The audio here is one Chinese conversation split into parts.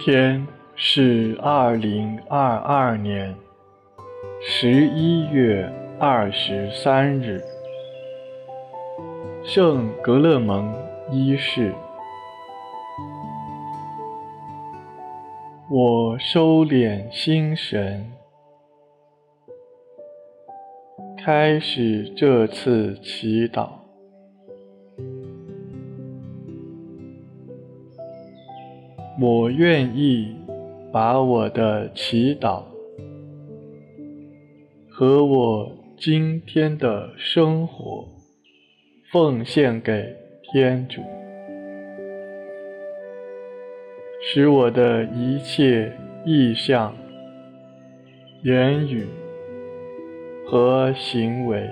天是二零二二年十一月二十三日，圣格勒蒙一世。我收敛心神，开始这次祈祷。我愿意把我的祈祷和我今天的生活奉献给天主，使我的一切意向、言语和行为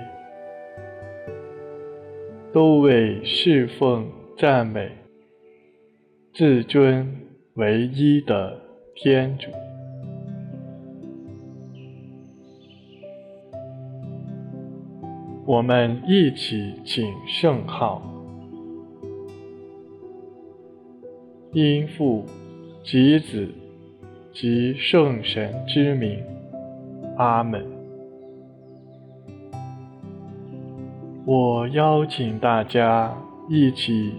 都为侍奉、赞美、至尊。唯一的天主，我们一起请圣号，因父及子及圣神之名，阿门。我邀请大家一起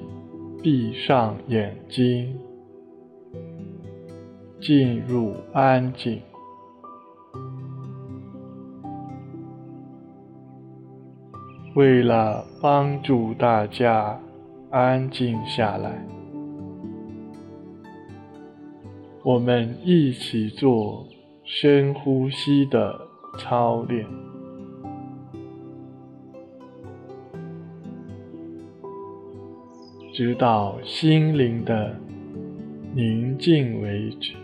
闭上眼睛。进入安静。为了帮助大家安静下来，我们一起做深呼吸的操练，直到心灵的宁静为止。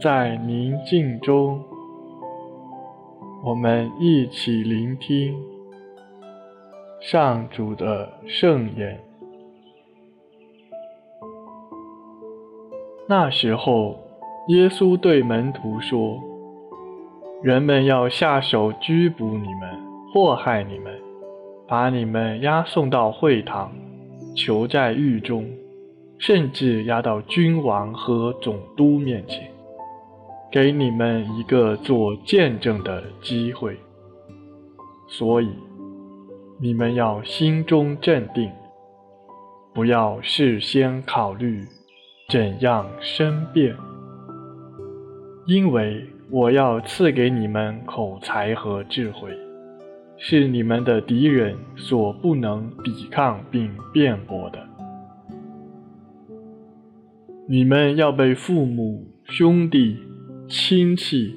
在宁静中，我们一起聆听上主的圣言。那时候，耶稣对门徒说：“人们要下手拘捕你们，祸害你们，把你们押送到会堂，囚在狱中，甚至押到君王和总督面前。”给你们一个做见证的机会，所以你们要心中镇定，不要事先考虑怎样申辩，因为我要赐给你们口才和智慧，是你们的敌人所不能抵抗并辩驳的。你们要被父母、兄弟。亲戚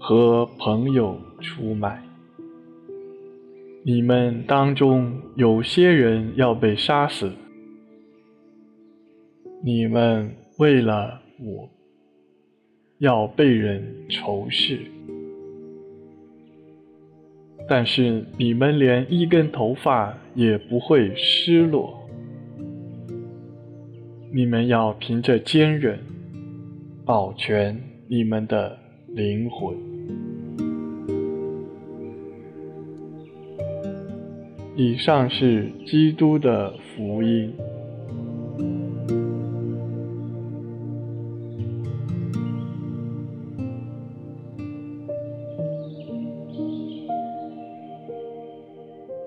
和朋友出卖，你们当中有些人要被杀死，你们为了我，要被人仇视，但是你们连一根头发也不会失落，你们要凭着坚忍保全。你们的灵魂。以上是基督的福音。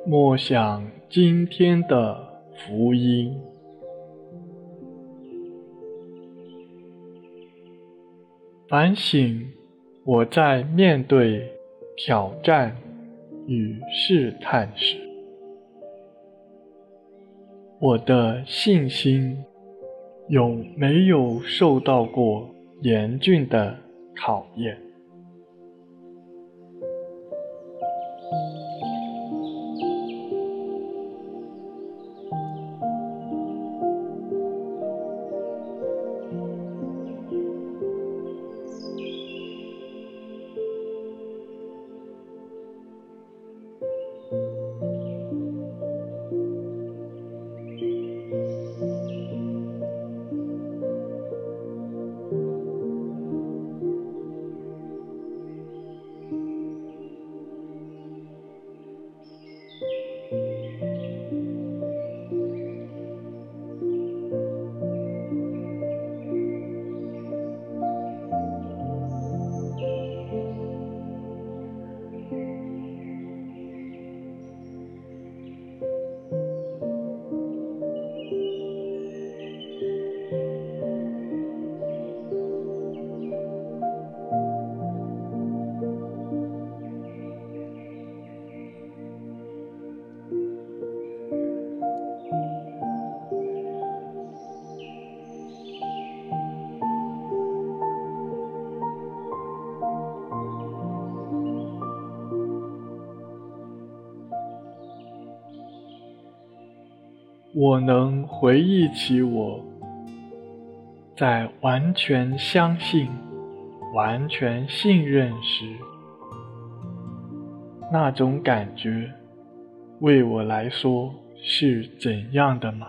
默想今天的福音。反省我在面对挑战与试探时，我的信心有没有受到过严峻的考验？我能回忆起我在完全相信、完全信任时，那种感觉为我来说是怎样的吗？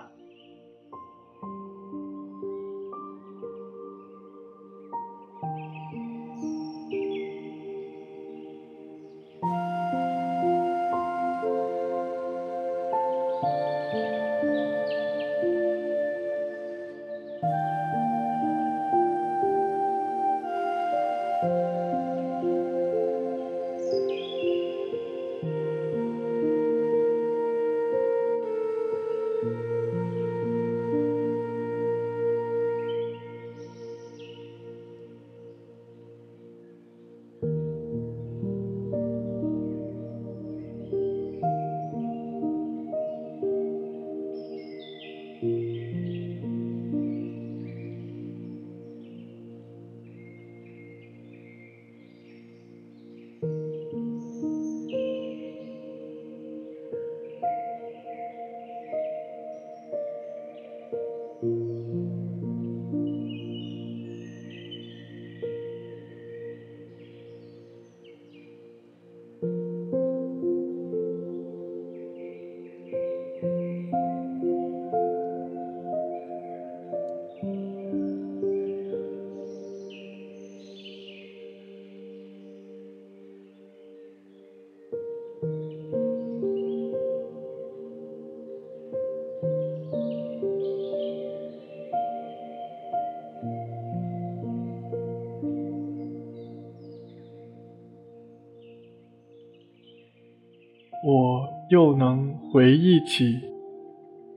又能回忆起，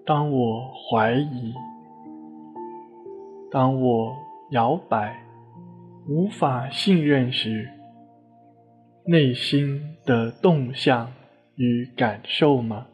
当我怀疑，当我摇摆，无法信任时，内心的动向与感受吗？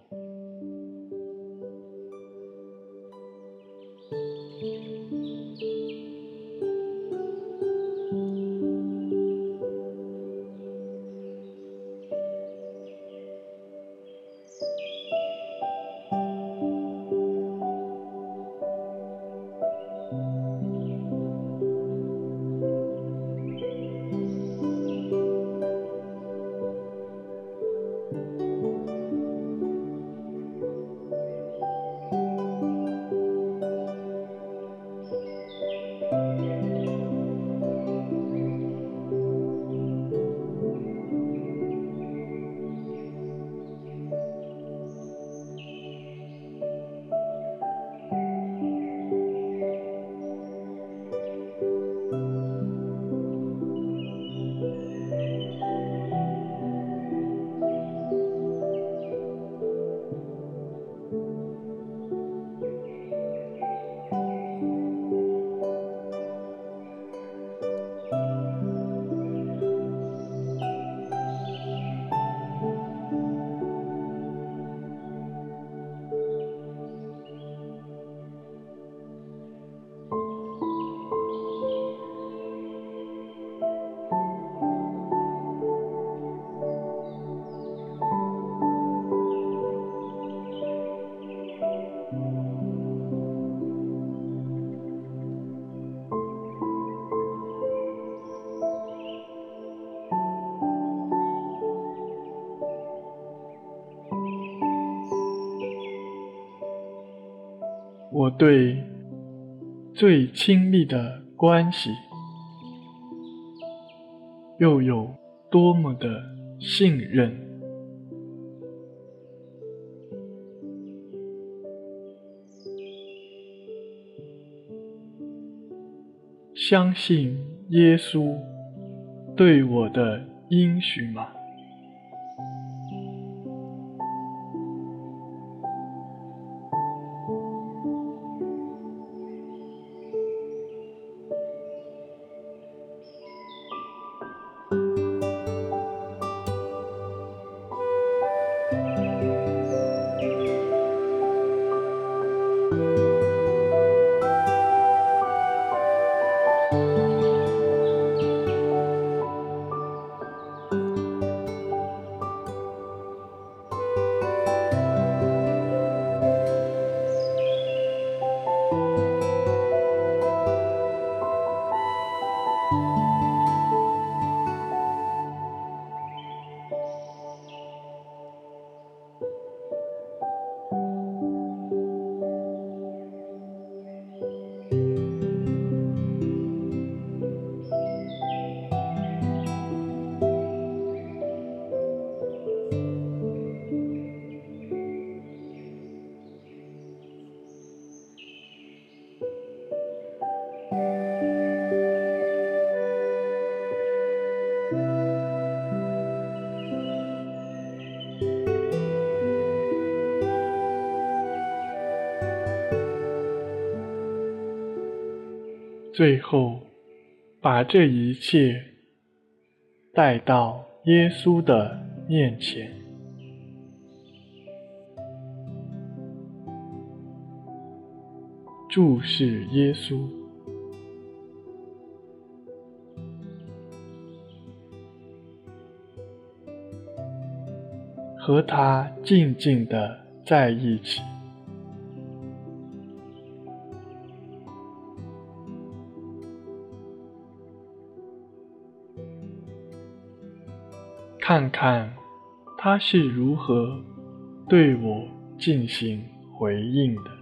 对最亲密的关系又有多么的信任，相信耶稣对我的应许吗？最后，把这一切带到耶稣的面前，注视耶稣，和他静静的在一起。看看他是如何对我进行回应的。